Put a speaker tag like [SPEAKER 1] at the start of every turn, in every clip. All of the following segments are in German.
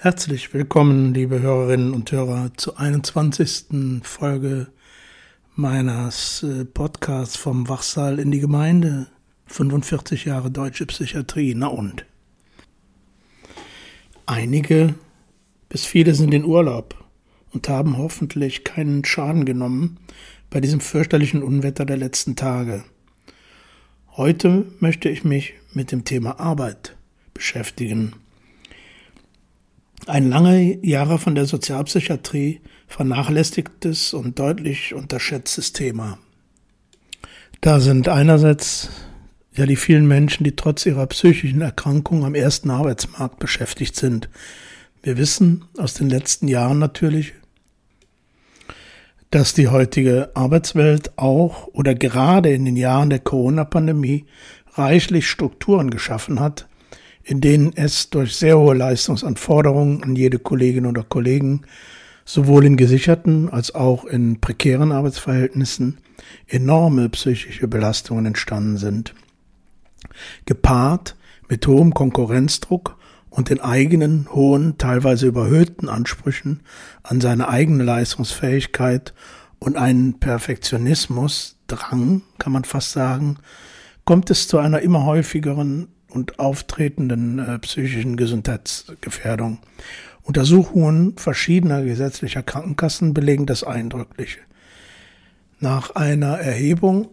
[SPEAKER 1] Herzlich willkommen, liebe Hörerinnen und Hörer, zur 21. Folge meines äh, Podcasts vom Wachsaal in die Gemeinde. 45 Jahre deutsche Psychiatrie, na und? Einige bis viele sind in Urlaub und haben hoffentlich keinen Schaden genommen bei diesem fürchterlichen Unwetter der letzten Tage. Heute möchte ich mich mit dem Thema Arbeit beschäftigen. Ein lange Jahre von der Sozialpsychiatrie vernachlässigtes und deutlich unterschätztes Thema. Da sind einerseits ja die vielen Menschen, die trotz ihrer psychischen Erkrankung am ersten Arbeitsmarkt beschäftigt sind. Wir wissen aus den letzten Jahren natürlich, dass die heutige Arbeitswelt auch oder gerade in den Jahren der Corona-Pandemie reichlich Strukturen geschaffen hat, in denen es durch sehr hohe Leistungsanforderungen an jede Kollegin oder Kollegen sowohl in gesicherten als auch in prekären Arbeitsverhältnissen enorme psychische Belastungen entstanden sind. Gepaart mit hohem Konkurrenzdruck und den eigenen hohen, teilweise überhöhten Ansprüchen an seine eigene Leistungsfähigkeit und einen Perfektionismus, Drang, kann man fast sagen, kommt es zu einer immer häufigeren und auftretenden äh, psychischen Gesundheitsgefährdung. Untersuchungen verschiedener gesetzlicher Krankenkassen belegen das eindrücklich. Nach einer Erhebung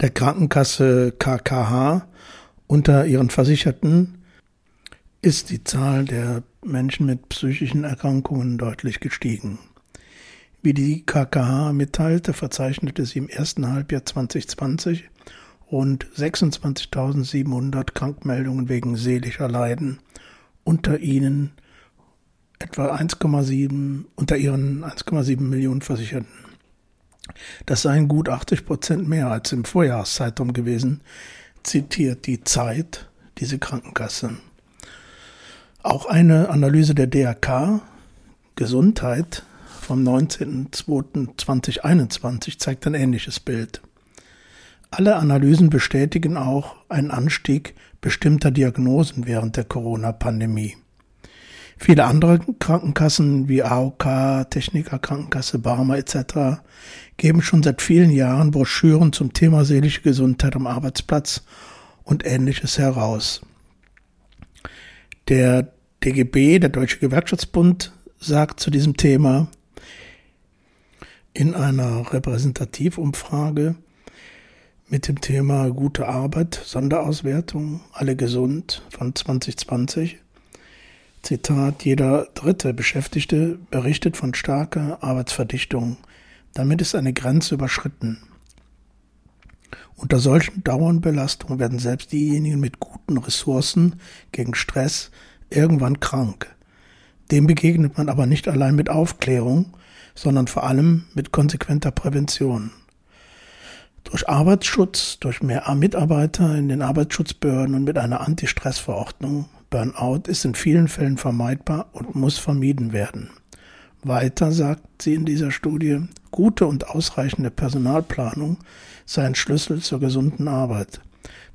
[SPEAKER 1] der Krankenkasse KKH unter ihren Versicherten ist die Zahl der Menschen mit psychischen Erkrankungen deutlich gestiegen. Wie die KKH mitteilte, verzeichnete sie im ersten Halbjahr 2020 rund 26.700 Krankmeldungen wegen seelischer Leiden, unter ihnen etwa 1,7 unter ihren 1,7 Millionen Versicherten. Das seien gut 80 Prozent mehr als im Vorjahreszeitraum gewesen, zitiert die Zeit diese Krankenkasse. Auch eine Analyse der DRK Gesundheit vom 19.02.2021 zeigt ein ähnliches Bild. Alle Analysen bestätigen auch einen Anstieg bestimmter Diagnosen während der Corona-Pandemie. Viele andere Krankenkassen wie AOK, Techniker Krankenkasse, Barmer etc. geben schon seit vielen Jahren Broschüren zum Thema seelische Gesundheit am Arbeitsplatz und ähnliches heraus. Der DGB, der Deutsche Gewerkschaftsbund, sagt zu diesem Thema in einer Repräsentativumfrage, mit dem Thema gute Arbeit, Sonderauswertung, alle gesund von 2020. Zitat, jeder dritte Beschäftigte berichtet von starker Arbeitsverdichtung. Damit ist eine Grenze überschritten. Unter solchen Dauernbelastungen werden selbst diejenigen mit guten Ressourcen gegen Stress irgendwann krank. Dem begegnet man aber nicht allein mit Aufklärung, sondern vor allem mit konsequenter Prävention. Durch Arbeitsschutz, durch mehr Mitarbeiter in den Arbeitsschutzbehörden und mit einer Anti-Stress-Verordnung, Burnout ist in vielen Fällen vermeidbar und muss vermieden werden. Weiter sagt sie in dieser Studie, gute und ausreichende Personalplanung sei ein Schlüssel zur gesunden Arbeit.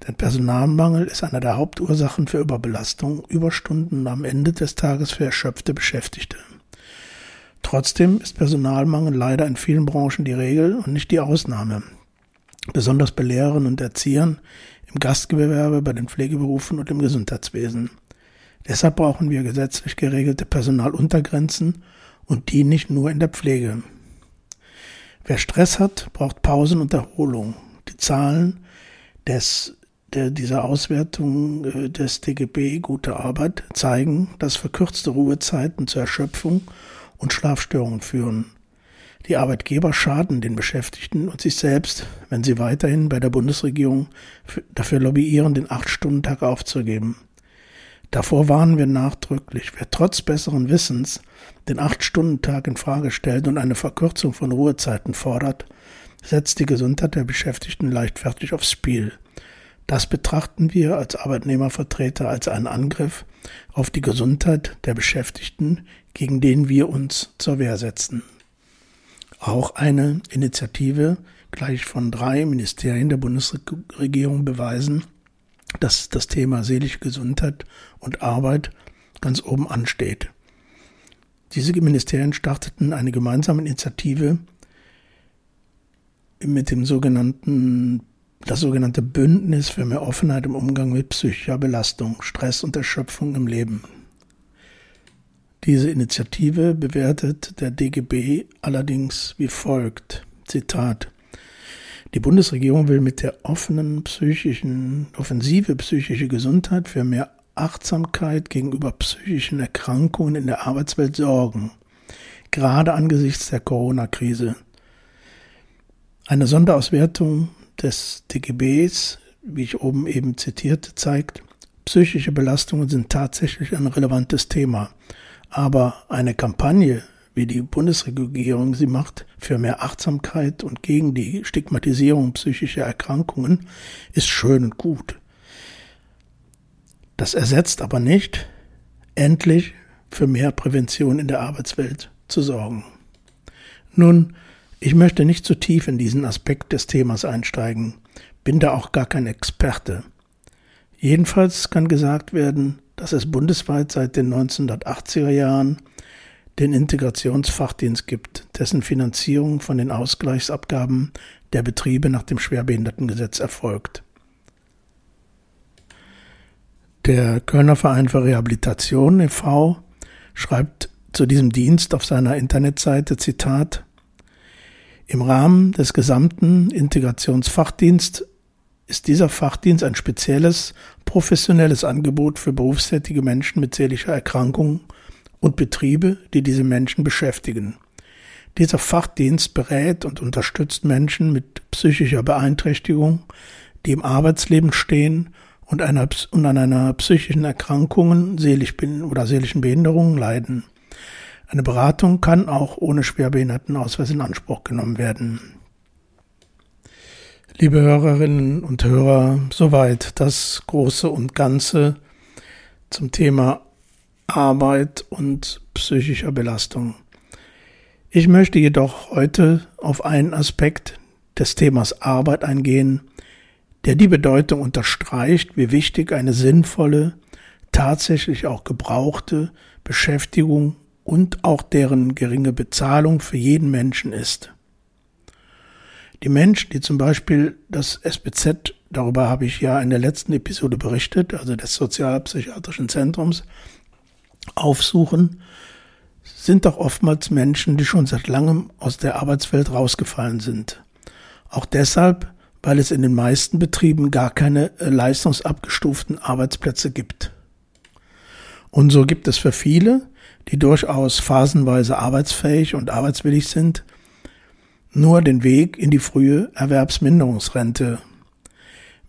[SPEAKER 1] Denn Personalmangel ist eine der Hauptursachen für Überbelastung, Überstunden am Ende des Tages für erschöpfte Beschäftigte. Trotzdem ist Personalmangel leider in vielen Branchen die Regel und nicht die Ausnahme besonders bei Lehrern und Erziehern, im Gastgewerbe, bei den Pflegeberufen und im Gesundheitswesen. Deshalb brauchen wir gesetzlich geregelte Personaluntergrenzen und die nicht nur in der Pflege. Wer Stress hat, braucht Pausen und Erholung. Die Zahlen des, der, dieser Auswertung äh, des DGB Gute Arbeit zeigen, dass verkürzte Ruhezeiten zur Erschöpfung und Schlafstörungen führen. Die Arbeitgeber schaden den Beschäftigten und sich selbst, wenn sie weiterhin bei der Bundesregierung dafür lobbyieren, den Acht-Stunden-Tag aufzugeben. Davor warnen wir nachdrücklich. Wer trotz besseren Wissens den Acht-Stunden-Tag in Frage stellt und eine Verkürzung von Ruhezeiten fordert, setzt die Gesundheit der Beschäftigten leichtfertig aufs Spiel. Das betrachten wir als Arbeitnehmervertreter als einen Angriff auf die Gesundheit der Beschäftigten, gegen den wir uns zur Wehr setzen. Auch eine Initiative gleich von drei Ministerien der Bundesregierung beweisen, dass das Thema seelische Gesundheit und Arbeit ganz oben ansteht. Diese Ministerien starteten eine gemeinsame Initiative mit dem sogenannten das sogenannte Bündnis für mehr Offenheit im Umgang mit psychischer Belastung, Stress und Erschöpfung im Leben. Diese Initiative bewertet der DGB allerdings wie folgt. Zitat. Die Bundesregierung will mit der offenen psychischen, offensive psychische Gesundheit für mehr Achtsamkeit gegenüber psychischen Erkrankungen in der Arbeitswelt sorgen, gerade angesichts der Corona-Krise. Eine Sonderauswertung des DGBs, wie ich oben eben zitierte, zeigt, psychische Belastungen sind tatsächlich ein relevantes Thema. Aber eine Kampagne, wie die Bundesregierung sie macht, für mehr Achtsamkeit und gegen die Stigmatisierung psychischer Erkrankungen, ist schön und gut. Das ersetzt aber nicht, endlich für mehr Prävention in der Arbeitswelt zu sorgen. Nun, ich möchte nicht zu tief in diesen Aspekt des Themas einsteigen, bin da auch gar kein Experte. Jedenfalls kann gesagt werden, dass es bundesweit seit den 1980er Jahren den Integrationsfachdienst gibt, dessen Finanzierung von den Ausgleichsabgaben der Betriebe nach dem Schwerbehindertengesetz erfolgt. Der Kölner Verein für Rehabilitation e.V. schreibt zu diesem Dienst auf seiner Internetseite Zitat Im Rahmen des gesamten Integrationsfachdienst ist dieser Fachdienst ein spezielles, professionelles Angebot für berufstätige Menschen mit seelischer Erkrankung und Betriebe, die diese Menschen beschäftigen. Dieser Fachdienst berät und unterstützt Menschen mit psychischer Beeinträchtigung, die im Arbeitsleben stehen und, an einer psychischen Erkrankungen seelisch oder seelischen Behinderungen leiden. Eine Beratung kann auch ohne Schwerbehindertenausweis in Anspruch genommen werden. Liebe Hörerinnen und Hörer, soweit das Große und Ganze zum Thema Arbeit und psychischer Belastung. Ich möchte jedoch heute auf einen Aspekt des Themas Arbeit eingehen, der die Bedeutung unterstreicht, wie wichtig eine sinnvolle, tatsächlich auch gebrauchte Beschäftigung und auch deren geringe Bezahlung für jeden Menschen ist. Die Menschen, die zum Beispiel das SBZ, darüber habe ich ja in der letzten Episode berichtet, also des Sozialpsychiatrischen Zentrums, aufsuchen, sind doch oftmals Menschen, die schon seit langem aus der Arbeitswelt rausgefallen sind. Auch deshalb, weil es in den meisten Betrieben gar keine äh, leistungsabgestuften Arbeitsplätze gibt. Und so gibt es für viele, die durchaus phasenweise arbeitsfähig und arbeitswillig sind, nur den Weg in die frühe Erwerbsminderungsrente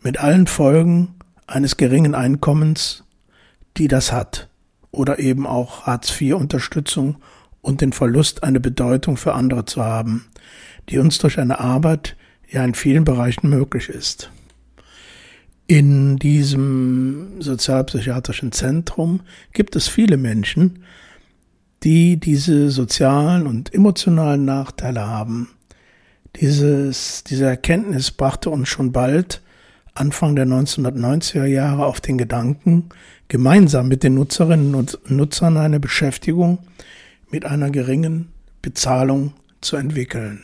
[SPEAKER 1] mit allen Folgen eines geringen Einkommens, die das hat, oder eben auch Hartz-IV-Unterstützung und den Verlust eine Bedeutung für andere zu haben, die uns durch eine Arbeit ja in vielen Bereichen möglich ist. In diesem sozialpsychiatrischen Zentrum gibt es viele Menschen, die diese sozialen und emotionalen Nachteile haben, dieses, diese Erkenntnis brachte uns schon bald Anfang der 1990er Jahre auf den Gedanken, gemeinsam mit den Nutzerinnen und Nutzern eine Beschäftigung mit einer geringen Bezahlung zu entwickeln.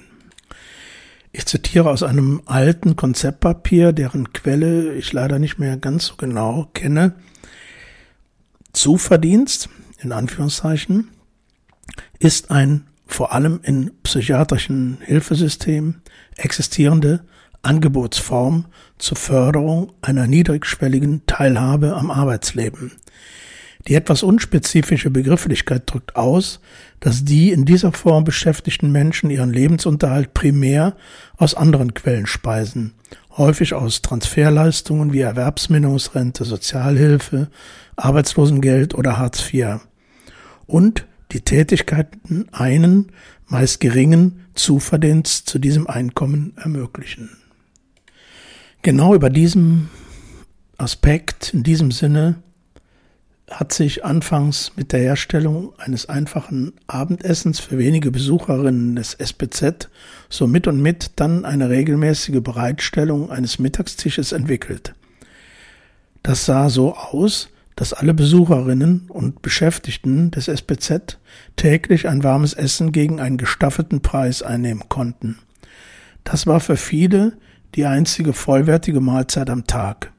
[SPEAKER 1] Ich zitiere aus einem alten Konzeptpapier, deren Quelle ich leider nicht mehr ganz so genau kenne. Zuverdienst, in Anführungszeichen, ist ein vor allem in psychiatrischen Hilfesystemen existierende Angebotsform zur Förderung einer niedrigschwelligen Teilhabe am Arbeitsleben. Die etwas unspezifische Begrifflichkeit drückt aus, dass die in dieser Form beschäftigten Menschen ihren Lebensunterhalt primär aus anderen Quellen speisen, häufig aus Transferleistungen wie Erwerbsminderungsrente, Sozialhilfe, Arbeitslosengeld oder Hartz IV und die Tätigkeiten einen, meist geringen Zuverdienst zu diesem Einkommen ermöglichen. Genau über diesem Aspekt, in diesem Sinne, hat sich anfangs mit der Herstellung eines einfachen Abendessens für wenige Besucherinnen des SPZ so mit und mit dann eine regelmäßige Bereitstellung eines Mittagstisches entwickelt. Das sah so aus, dass alle Besucherinnen und Beschäftigten des SPZ täglich ein warmes Essen gegen einen gestaffelten Preis einnehmen konnten. Das war für viele die einzige vollwertige Mahlzeit am Tag.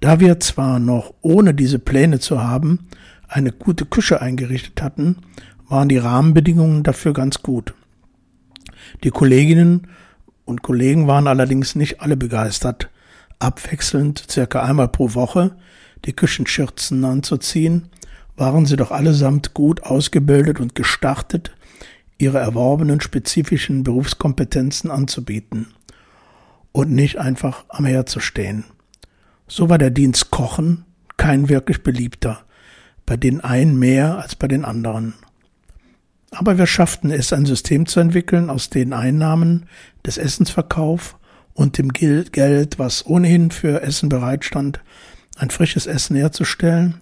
[SPEAKER 1] Da wir zwar noch ohne diese Pläne zu haben eine gute Küche eingerichtet hatten, waren die Rahmenbedingungen dafür ganz gut. Die Kolleginnen und Kollegen waren allerdings nicht alle begeistert, abwechselnd circa einmal pro Woche die Küchenschürzen anzuziehen, waren sie doch allesamt gut ausgebildet und gestartet, ihre erworbenen spezifischen Berufskompetenzen anzubieten und nicht einfach am Herd zu stehen. So war der Dienst Kochen kein wirklich beliebter, bei den einen mehr als bei den anderen. Aber wir schafften es, ein System zu entwickeln, aus den Einnahmen des Essensverkauf und dem Geld, was ohnehin für Essen bereitstand, ein frisches Essen herzustellen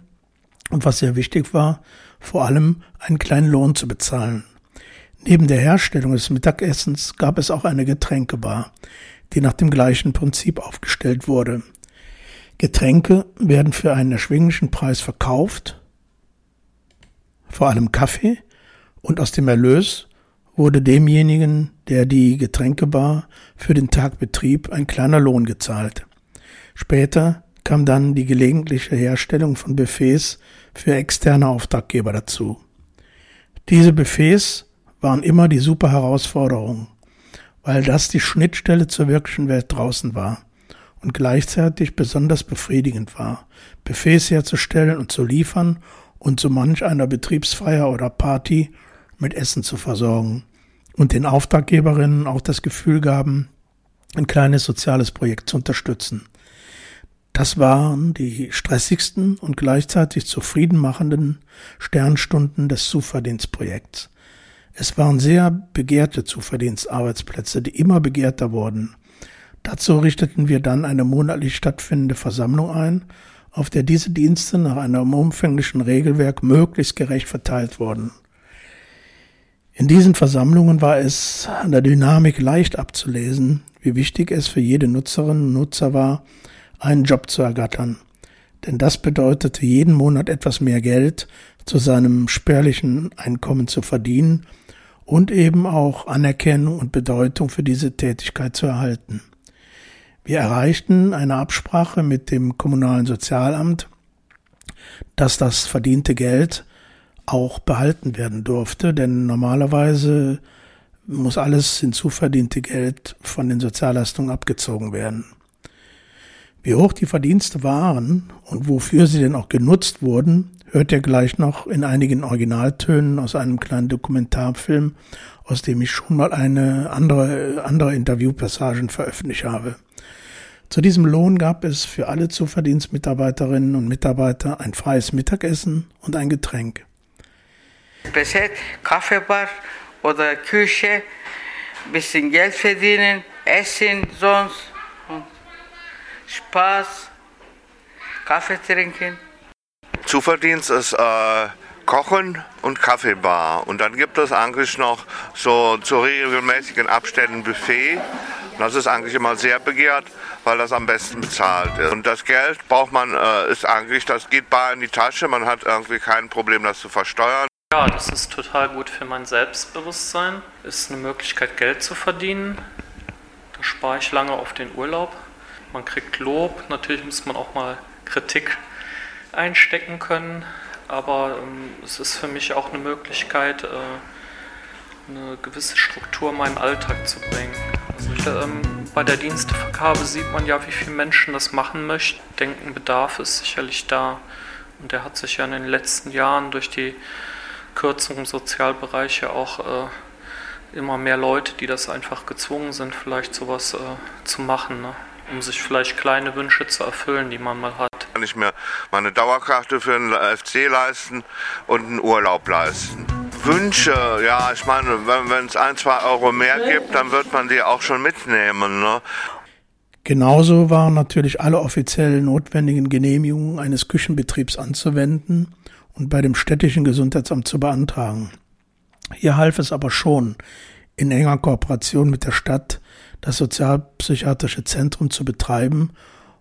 [SPEAKER 1] und was sehr wichtig war, vor allem einen kleinen Lohn zu bezahlen. Neben der Herstellung des Mittagessens gab es auch eine Getränkebar, die nach dem gleichen Prinzip aufgestellt wurde. Getränke werden für einen erschwinglichen Preis verkauft, vor allem Kaffee, und aus dem Erlös wurde demjenigen, der die Getränkebar für den Tag betrieb, ein kleiner Lohn gezahlt. Später kam dann die gelegentliche Herstellung von Buffets für externe Auftraggeber dazu. Diese Buffets waren immer die super Herausforderung, weil das die Schnittstelle zur wirklichen Welt draußen war und gleichzeitig besonders befriedigend war, Buffets herzustellen und zu liefern und so manch einer Betriebsfeier oder Party mit Essen zu versorgen und den Auftraggeberinnen auch das Gefühl gaben, ein kleines soziales Projekt zu unterstützen. Das waren die stressigsten und gleichzeitig zufriedenmachenden Sternstunden des Zuverdienstprojekts. Es waren sehr begehrte Zuverdienstarbeitsplätze, die immer begehrter wurden. Dazu richteten wir dann eine monatlich stattfindende Versammlung ein, auf der diese Dienste nach einem umfänglichen Regelwerk möglichst gerecht verteilt wurden. In diesen Versammlungen war es an der Dynamik leicht abzulesen, wie wichtig es für jede Nutzerin und Nutzer war, einen Job zu ergattern. Denn das bedeutete jeden Monat etwas mehr Geld zu seinem spärlichen Einkommen zu verdienen und eben auch Anerkennung und Bedeutung für diese Tätigkeit zu erhalten. Wir erreichten eine Absprache mit dem kommunalen Sozialamt, dass das verdiente Geld auch behalten werden durfte, denn normalerweise muss alles hinzuverdiente Geld von den Sozialleistungen abgezogen werden. Wie hoch die Verdienste waren und wofür sie denn auch genutzt wurden, hört ihr gleich noch in einigen Originaltönen aus einem kleinen Dokumentarfilm, aus dem ich schon mal eine andere, andere Interviewpassagen veröffentlicht habe. Zu diesem Lohn gab es für alle Zuverdienstmitarbeiterinnen und Mitarbeiter ein freies Mittagessen und ein Getränk.
[SPEAKER 2] Beset, Kaffeebar oder Küche, bisschen Geld verdienen, essen sonst Spaß, Kaffee trinken.
[SPEAKER 3] Zuverdienst ist äh, Kochen und Kaffeebar. Und dann gibt es eigentlich noch so zu regelmäßigen Abständen Buffet. Das ist eigentlich immer sehr begehrt, weil das am besten bezahlt ist. Und das Geld braucht man, äh, ist eigentlich, das geht bar in die Tasche. Man hat irgendwie kein Problem, das zu versteuern.
[SPEAKER 4] Ja, das ist total gut für mein Selbstbewusstsein. Ist eine Möglichkeit, Geld zu verdienen. Da spare ich lange auf den Urlaub man kriegt Lob, natürlich muss man auch mal Kritik einstecken können, aber ähm, es ist für mich auch eine Möglichkeit, äh, eine gewisse Struktur in meinen Alltag zu bringen. Also, ähm, bei der Dienstevergabe sieht man ja, wie viele Menschen das machen möchten. Denken, Bedarf ist sicherlich da und der hat sich ja in den letzten Jahren durch die Kürzung im Sozialbereich ja auch äh, immer mehr Leute, die das einfach gezwungen sind, vielleicht sowas äh, zu machen. Ne? Um sich vielleicht kleine Wünsche zu erfüllen, die man mal hat.
[SPEAKER 3] Kann ich mir meine Dauerkarte für einen FC leisten und einen Urlaub leisten. Wünsche, ja, ich meine, wenn es ein, zwei Euro mehr gibt, dann wird man die auch schon mitnehmen. Ne?
[SPEAKER 1] Genauso waren natürlich alle offiziell notwendigen Genehmigungen eines Küchenbetriebs anzuwenden und bei dem städtischen Gesundheitsamt zu beantragen. Hier half es aber schon, in enger Kooperation mit der Stadt das sozialpsychiatrische Zentrum zu betreiben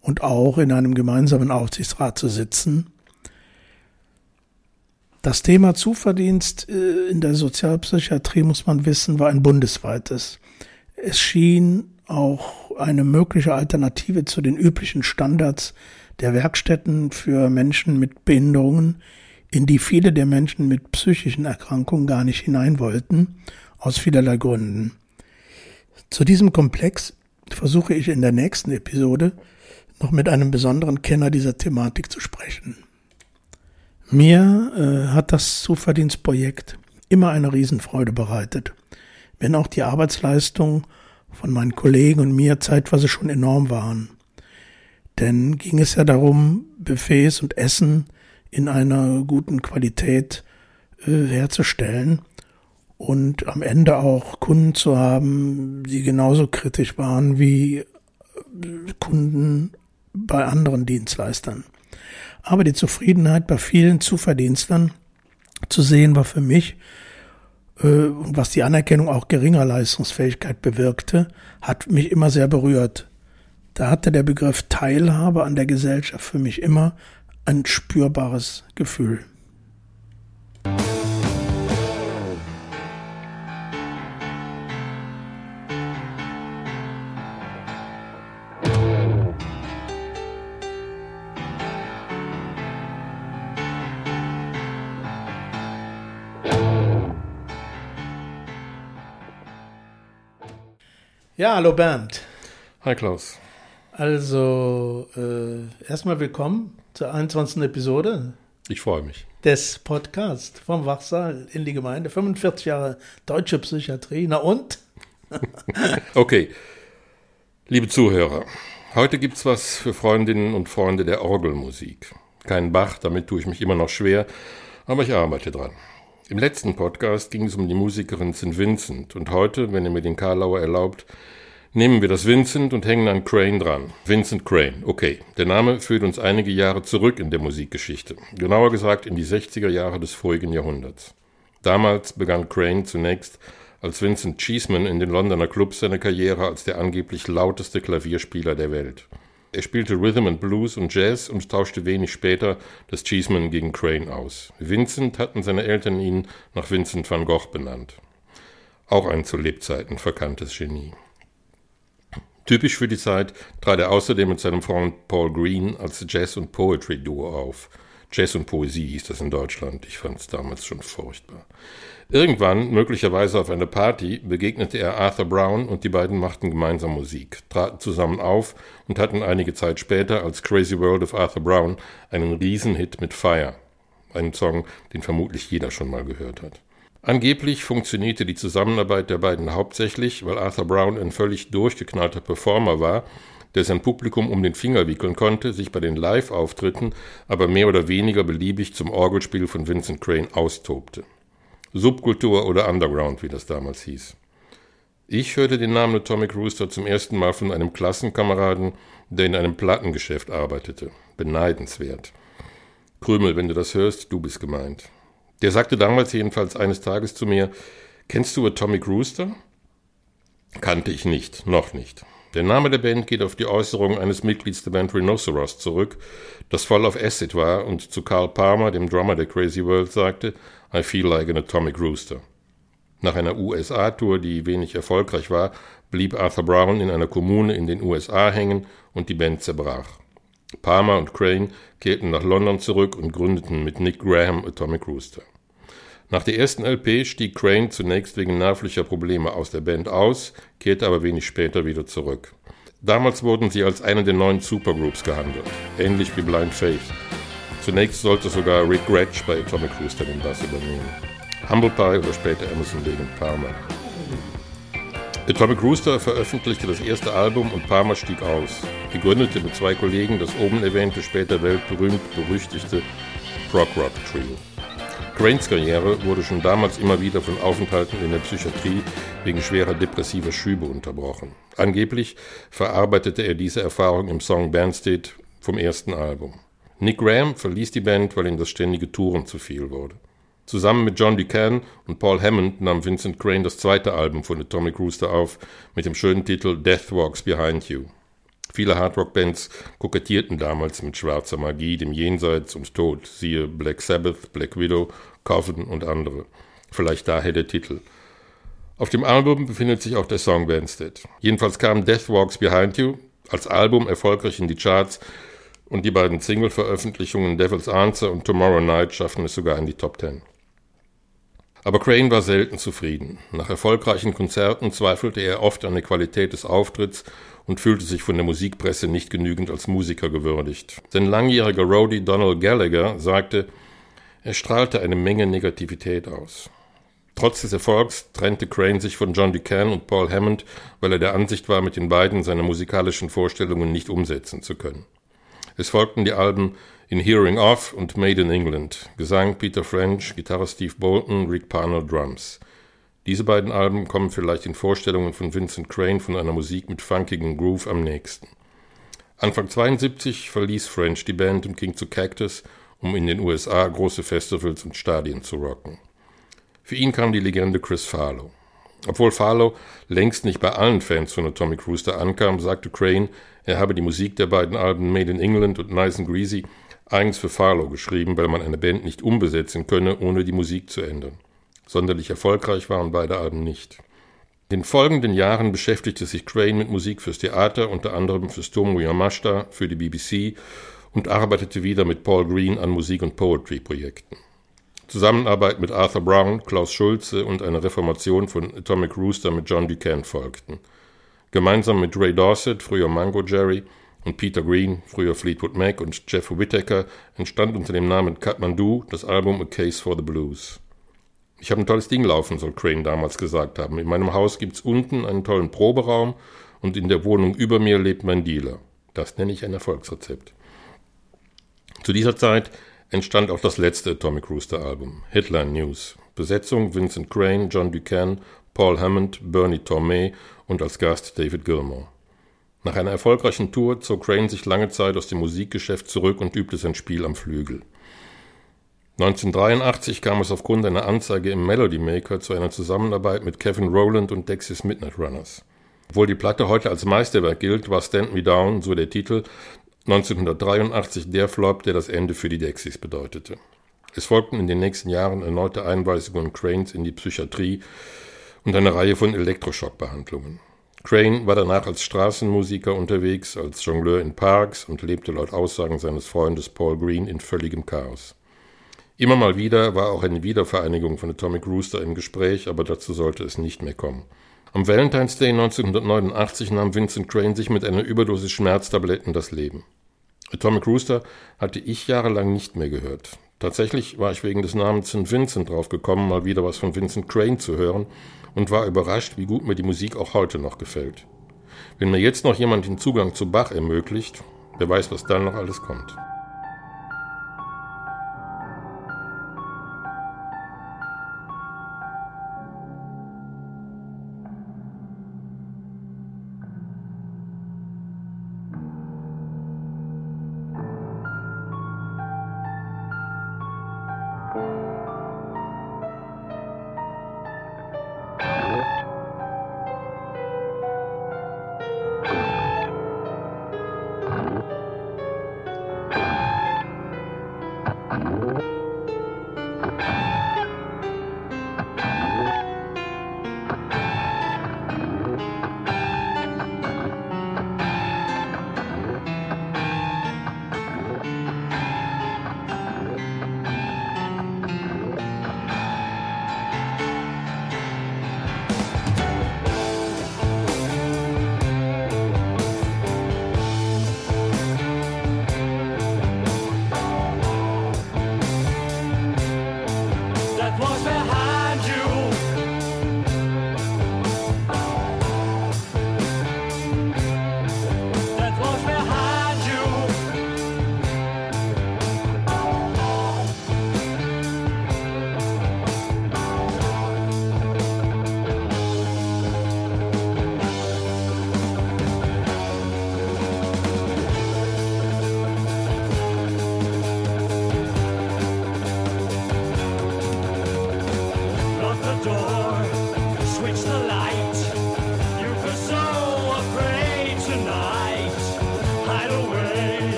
[SPEAKER 1] und auch in einem gemeinsamen Aufsichtsrat zu sitzen. Das Thema Zuverdienst äh, in der Sozialpsychiatrie, muss man wissen, war ein bundesweites. Es schien auch eine mögliche Alternative zu den üblichen Standards der Werkstätten für Menschen mit Behinderungen, in die viele der Menschen mit psychischen Erkrankungen gar nicht hinein wollten, aus vielerlei Gründen. Zu diesem Komplex versuche ich in der nächsten Episode noch mit einem besonderen Kenner dieser Thematik zu sprechen. Mir äh, hat das Zuverdienstprojekt immer eine Riesenfreude bereitet, wenn auch die Arbeitsleistung von meinen Kollegen und mir zeitweise schon enorm waren. Denn ging es ja darum, Buffets und Essen in einer guten Qualität äh, herzustellen und am Ende auch Kunden zu haben, die genauso kritisch waren wie äh, Kunden bei anderen Dienstleistern. Aber die Zufriedenheit bei vielen Zuverdienstern zu sehen war für mich, äh, was die Anerkennung auch geringer Leistungsfähigkeit bewirkte, hat mich immer sehr berührt. Da hatte der Begriff Teilhabe an der Gesellschaft für mich immer ein spürbares Gefühl. Ja, hallo Bernd.
[SPEAKER 5] Hi Klaus.
[SPEAKER 1] Also, äh, erstmal willkommen zur 21. Episode.
[SPEAKER 5] Ich freue mich.
[SPEAKER 1] Des Podcasts vom Wachsaal in die Gemeinde. 45 Jahre deutsche Psychiatrie. Na und?
[SPEAKER 5] okay. Liebe Zuhörer, heute gibt's was für Freundinnen und Freunde der Orgelmusik. Kein Bach, damit tue ich mich immer noch schwer, aber ich arbeite dran. Im letzten Podcast ging es um die Musikerin St. Vincent und heute, wenn ihr mir den Karlauer erlaubt, nehmen wir das Vincent und hängen an Crane dran. Vincent Crane, okay. Der Name führt uns einige Jahre zurück in der Musikgeschichte. Genauer gesagt in die 60er Jahre des vorigen Jahrhunderts. Damals begann Crane zunächst als Vincent Cheeseman in den Londoner Clubs seine Karriere als der angeblich lauteste Klavierspieler der Welt. Er spielte Rhythm and Blues und Jazz und tauschte wenig später das Cheeseman gegen Crane aus. Vincent hatten seine Eltern ihn nach Vincent van Gogh benannt. Auch ein zu Lebzeiten verkanntes Genie. Typisch für die Zeit trat er außerdem mit seinem Freund Paul Green als Jazz- und Poetry-Duo auf. Jazz und Poesie hieß das in Deutschland. Ich fand es damals schon furchtbar. Irgendwann, möglicherweise auf einer Party, begegnete er Arthur Brown und die beiden machten gemeinsam Musik, traten zusammen auf und hatten einige Zeit später als Crazy World of Arthur Brown einen Riesenhit mit Fire. Einen Song, den vermutlich jeder schon mal gehört hat. Angeblich funktionierte die Zusammenarbeit der beiden hauptsächlich, weil Arthur Brown ein völlig durchgeknallter Performer war, der sein Publikum um den Finger wickeln konnte, sich bei den Live-Auftritten aber mehr oder weniger beliebig zum Orgelspiel von Vincent Crane austobte. Subkultur oder Underground, wie das damals hieß. Ich hörte den Namen Atomic Rooster zum ersten Mal von einem Klassenkameraden, der in einem Plattengeschäft arbeitete. Beneidenswert. Krümel, wenn du das hörst, du bist gemeint. Der sagte damals jedenfalls eines Tages zu mir, kennst du Atomic Rooster? Kannte ich nicht, noch nicht. Der Name der Band geht auf die Äußerung eines Mitglieds der Band Rhinoceros zurück, das voll auf Acid war und zu Carl Palmer, dem Drummer der Crazy World, sagte, I feel like an atomic rooster. Nach einer USA-Tour, die wenig erfolgreich war, blieb Arthur Brown in einer Kommune in den USA hängen und die Band zerbrach. Palmer und Crane kehrten nach London zurück und gründeten mit Nick Graham Atomic Rooster. Nach der ersten LP stieg Crane zunächst wegen nervlicher Probleme aus der Band aus, kehrte aber wenig später wieder zurück. Damals wurden sie als eine der neuen Supergroups gehandelt, ähnlich wie Blind Faith. Zunächst sollte sogar Rick Gretsch bei Atomic Rooster den Bass übernehmen. Humble Pie oder später Emerson Lake und Palmer. Atomic Rooster veröffentlichte das erste Album und Palmer stieg aus. Er gründete mit zwei Kollegen das oben erwähnte, später weltberühmt berüchtigte Prog Rock Trio. Cranes Karriere wurde schon damals immer wieder von Aufenthalten in der Psychiatrie wegen schwerer depressiver Schübe unterbrochen. Angeblich verarbeitete er diese Erfahrung im Song Bandstead vom ersten Album. Nick Graham verließ die Band, weil ihm das ständige Touren zu viel wurde. Zusammen mit John Ducan und Paul Hammond nahm Vincent Crane das zweite Album von Atomic Rooster auf mit dem schönen Titel Death Walks Behind You. Viele Hardrock-Bands kokettierten damals mit schwarzer Magie, dem Jenseits und Tod, siehe Black Sabbath, Black Widow, Coven und andere. Vielleicht daher der Titel. Auf dem Album befindet sich auch der Song Bandstead. Jedenfalls kam Death Walks Behind You als Album erfolgreich in die Charts und die beiden Single-Veröffentlichungen Devil's Answer und Tomorrow Night schaffen es sogar in die Top Ten. Aber Crane war selten zufrieden. Nach erfolgreichen Konzerten zweifelte er oft an der Qualität des Auftritts und fühlte sich von der Musikpresse nicht genügend als Musiker gewürdigt. Sein langjähriger Roadie Donald Gallagher sagte, er strahlte eine Menge Negativität aus. Trotz des Erfolgs trennte Crane sich von John Ducan und Paul Hammond, weil er der Ansicht war, mit den beiden seine musikalischen Vorstellungen nicht umsetzen zu können. Es folgten die Alben In Hearing Off und Made in England, Gesang Peter French, Gitarre Steve Bolton, Rick Parnell Drums. Diese beiden Alben kommen vielleicht in Vorstellungen von Vincent Crane von einer Musik mit funkigem Groove am nächsten. Anfang 72 verließ French die Band und ging zu Cactus, um in den USA große Festivals und Stadien zu rocken. Für ihn kam die Legende Chris Farlow. Obwohl Farlow längst nicht bei allen Fans von Atomic Rooster ankam, sagte Crane, er habe die Musik der beiden Alben Made in England und Nice and Greasy eigens für Farlow geschrieben, weil man eine Band nicht umbesetzen könne, ohne die Musik zu ändern. Sonderlich erfolgreich waren beide Alben nicht. In den folgenden Jahren beschäftigte sich Crane mit Musik fürs Theater, unter anderem für Stomu Yamashita, für die BBC und arbeitete wieder mit Paul Green an Musik- und Poetry-Projekten. Zusammenarbeit mit Arthur Brown, Klaus Schulze und eine Reformation von Atomic Rooster mit John Ducan folgten. Gemeinsam mit Ray Dorset, früher Mango Jerry, und Peter Green, früher Fleetwood Mac, und Jeff Whittaker entstand unter dem Namen Kathmandu das Album A Case for the Blues. Ich habe ein tolles Ding laufen, soll Crane damals gesagt haben. In meinem Haus gibt's unten einen tollen Proberaum und in der Wohnung über mir lebt mein Dealer. Das nenne ich ein Erfolgsrezept. Zu dieser Zeit entstand auch das letzte Atomic Rooster Album, Headline News. Besetzung Vincent Crane, John Ducan, Paul Hammond, Bernie Tormé und als Gast David Gilmour. Nach einer erfolgreichen Tour zog Crane sich lange Zeit aus dem Musikgeschäft zurück und übte sein Spiel am Flügel. 1983 kam es aufgrund einer Anzeige im Melody Maker zu einer Zusammenarbeit mit Kevin Rowland und Dexys Midnight Runners. Obwohl die Platte heute als Meisterwerk gilt, war Stand Me Down, so der Titel, 1983 der Flop, der das Ende für die Dexys bedeutete. Es folgten in den nächsten Jahren erneute Einweisungen Cranes in die Psychiatrie, und eine Reihe von Elektroschockbehandlungen. Crane war danach als Straßenmusiker unterwegs, als Jongleur in Parks und lebte laut Aussagen seines Freundes Paul Green in völligem Chaos. Immer mal wieder war auch eine Wiedervereinigung von Atomic Rooster im Gespräch, aber dazu sollte es nicht mehr kommen. Am Valentine's Day 1989 nahm Vincent Crane sich mit einer Überdosis Schmerztabletten das Leben. Atomic Rooster hatte ich jahrelang nicht mehr gehört. Tatsächlich war ich wegen des Namens St. Vincent draufgekommen, mal wieder was von Vincent Crane zu hören und war überrascht, wie gut mir die Musik auch heute noch gefällt. Wenn mir jetzt noch jemand den Zugang zu Bach ermöglicht, wer weiß, was dann noch alles kommt.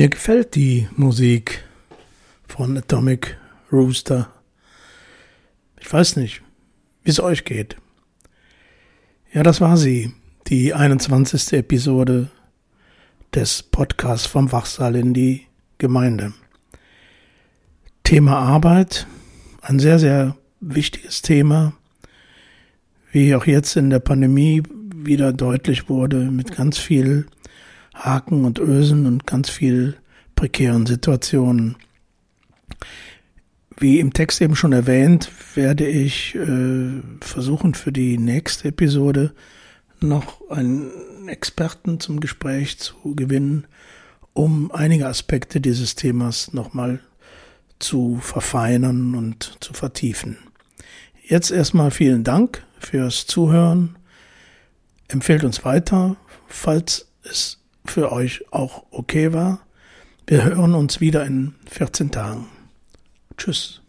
[SPEAKER 1] Mir gefällt die Musik von Atomic Rooster. Ich weiß nicht, wie es euch geht. Ja, das war sie, die 21. Episode des Podcasts vom Wachsaal in die Gemeinde. Thema Arbeit, ein sehr, sehr wichtiges Thema, wie auch jetzt in der Pandemie wieder deutlich wurde, mit ganz viel Haken und Ösen und ganz viel prekären Situationen. Wie im Text eben schon erwähnt, werde ich äh, versuchen für die nächste Episode noch einen Experten zum Gespräch zu gewinnen, um einige Aspekte dieses Themas nochmal zu verfeinern und zu vertiefen. Jetzt erstmal vielen Dank fürs Zuhören. Empfehlt uns weiter, falls es für euch auch okay war. Wir hören uns wieder in 14 Tagen. Tschüss.